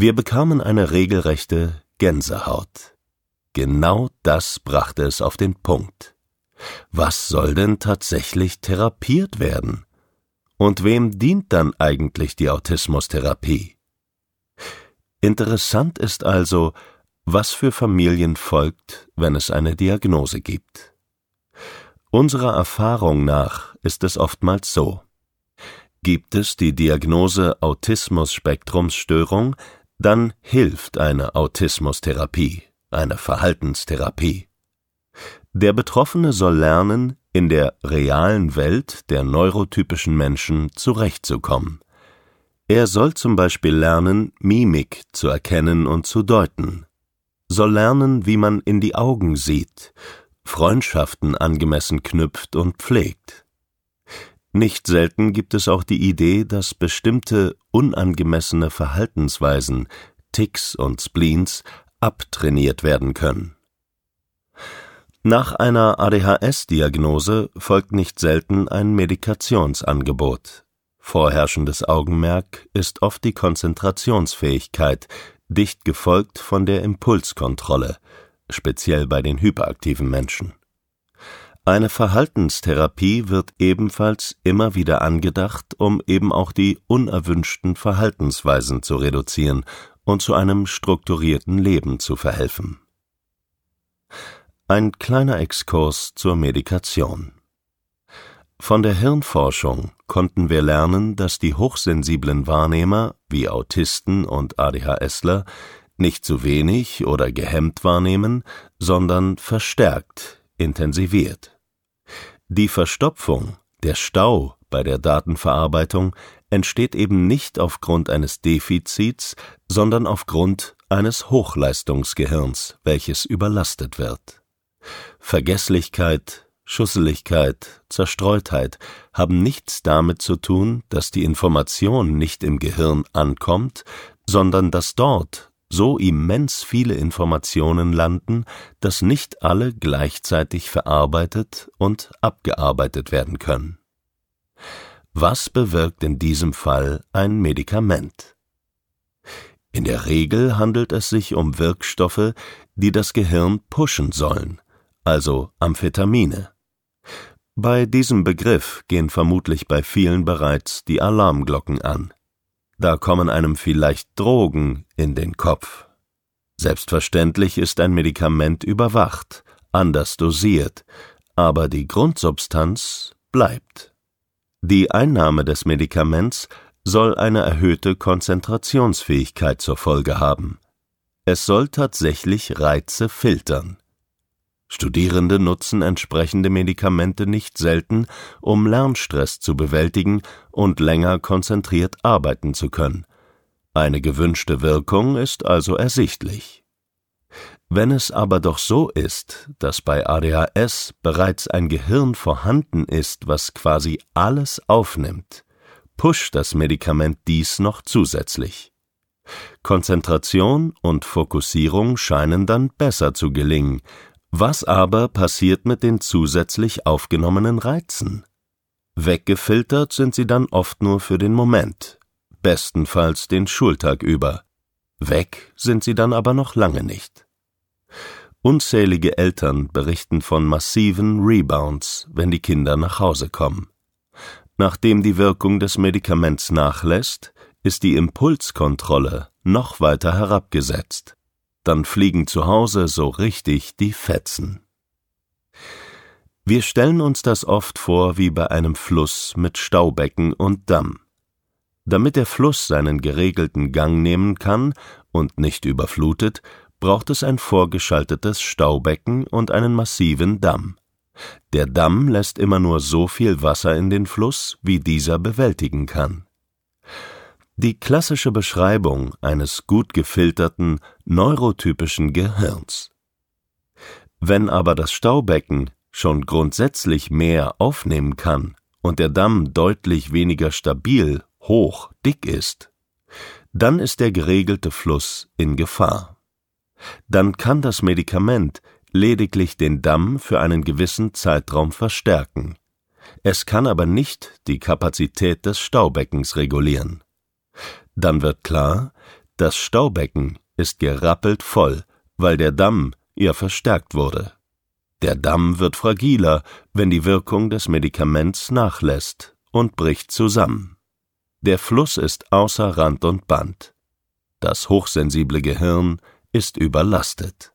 Wir bekamen eine regelrechte Gänsehaut. Genau das brachte es auf den Punkt. Was soll denn tatsächlich therapiert werden? Und wem dient dann eigentlich die Autismustherapie? Interessant ist also, was für Familien folgt, wenn es eine Diagnose gibt. Unserer Erfahrung nach ist es oftmals so. Gibt es die Diagnose Autismus-Spektrumsstörung, dann hilft eine Autismustherapie, eine Verhaltenstherapie. Der Betroffene soll lernen, in der realen Welt der neurotypischen Menschen zurechtzukommen. Er soll zum Beispiel lernen, Mimik zu erkennen und zu deuten, soll lernen, wie man in die Augen sieht, Freundschaften angemessen knüpft und pflegt. Nicht selten gibt es auch die Idee, dass bestimmte unangemessene Verhaltensweisen, Ticks und Spleens abtrainiert werden können. Nach einer ADHS-Diagnose folgt nicht selten ein Medikationsangebot. Vorherrschendes Augenmerk ist oft die Konzentrationsfähigkeit, dicht gefolgt von der Impulskontrolle, speziell bei den hyperaktiven Menschen. Eine Verhaltenstherapie wird ebenfalls immer wieder angedacht, um eben auch die unerwünschten Verhaltensweisen zu reduzieren und zu einem strukturierten Leben zu verhelfen. Ein kleiner Exkurs zur Medikation. Von der Hirnforschung konnten wir lernen, dass die hochsensiblen Wahrnehmer wie Autisten und ADHSler nicht zu wenig oder gehemmt wahrnehmen, sondern verstärkt, intensiviert. Die Verstopfung, der Stau bei der Datenverarbeitung entsteht eben nicht aufgrund eines Defizits, sondern aufgrund eines Hochleistungsgehirns, welches überlastet wird. Vergesslichkeit, Schusseligkeit, Zerstreutheit haben nichts damit zu tun, dass die Information nicht im Gehirn ankommt, sondern dass dort so immens viele Informationen landen, dass nicht alle gleichzeitig verarbeitet und abgearbeitet werden können. Was bewirkt in diesem Fall ein Medikament? In der Regel handelt es sich um Wirkstoffe, die das Gehirn pushen sollen, also Amphetamine. Bei diesem Begriff gehen vermutlich bei vielen bereits die Alarmglocken an. Da kommen einem vielleicht Drogen in den Kopf. Selbstverständlich ist ein Medikament überwacht, anders dosiert, aber die Grundsubstanz bleibt. Die Einnahme des Medikaments soll eine erhöhte Konzentrationsfähigkeit zur Folge haben. Es soll tatsächlich Reize filtern. Studierende nutzen entsprechende Medikamente nicht selten, um Lernstress zu bewältigen und länger konzentriert arbeiten zu können. Eine gewünschte Wirkung ist also ersichtlich. Wenn es aber doch so ist, dass bei ADHS bereits ein Gehirn vorhanden ist, was quasi alles aufnimmt, pusht das Medikament dies noch zusätzlich. Konzentration und Fokussierung scheinen dann besser zu gelingen, was aber passiert mit den zusätzlich aufgenommenen Reizen? Weggefiltert sind sie dann oft nur für den Moment, bestenfalls den Schultag über. Weg sind sie dann aber noch lange nicht. Unzählige Eltern berichten von massiven Rebounds, wenn die Kinder nach Hause kommen. Nachdem die Wirkung des Medikaments nachlässt, ist die Impulskontrolle noch weiter herabgesetzt dann fliegen zu Hause so richtig die Fetzen. Wir stellen uns das oft vor wie bei einem Fluss mit Staubecken und Damm. Damit der Fluss seinen geregelten Gang nehmen kann und nicht überflutet, braucht es ein vorgeschaltetes Staubecken und einen massiven Damm. Der Damm lässt immer nur so viel Wasser in den Fluss, wie dieser bewältigen kann. Die klassische Beschreibung eines gut gefilterten, neurotypischen Gehirns. Wenn aber das Staubecken schon grundsätzlich mehr aufnehmen kann und der Damm deutlich weniger stabil, hoch, dick ist, dann ist der geregelte Fluss in Gefahr. Dann kann das Medikament lediglich den Damm für einen gewissen Zeitraum verstärken. Es kann aber nicht die Kapazität des Staubeckens regulieren. Dann wird klar, Das Staubecken ist gerappelt voll, weil der Damm ja verstärkt wurde. Der Damm wird fragiler, wenn die Wirkung des Medikaments nachlässt und bricht zusammen. Der Fluss ist außer Rand und Band. Das hochsensible Gehirn ist überlastet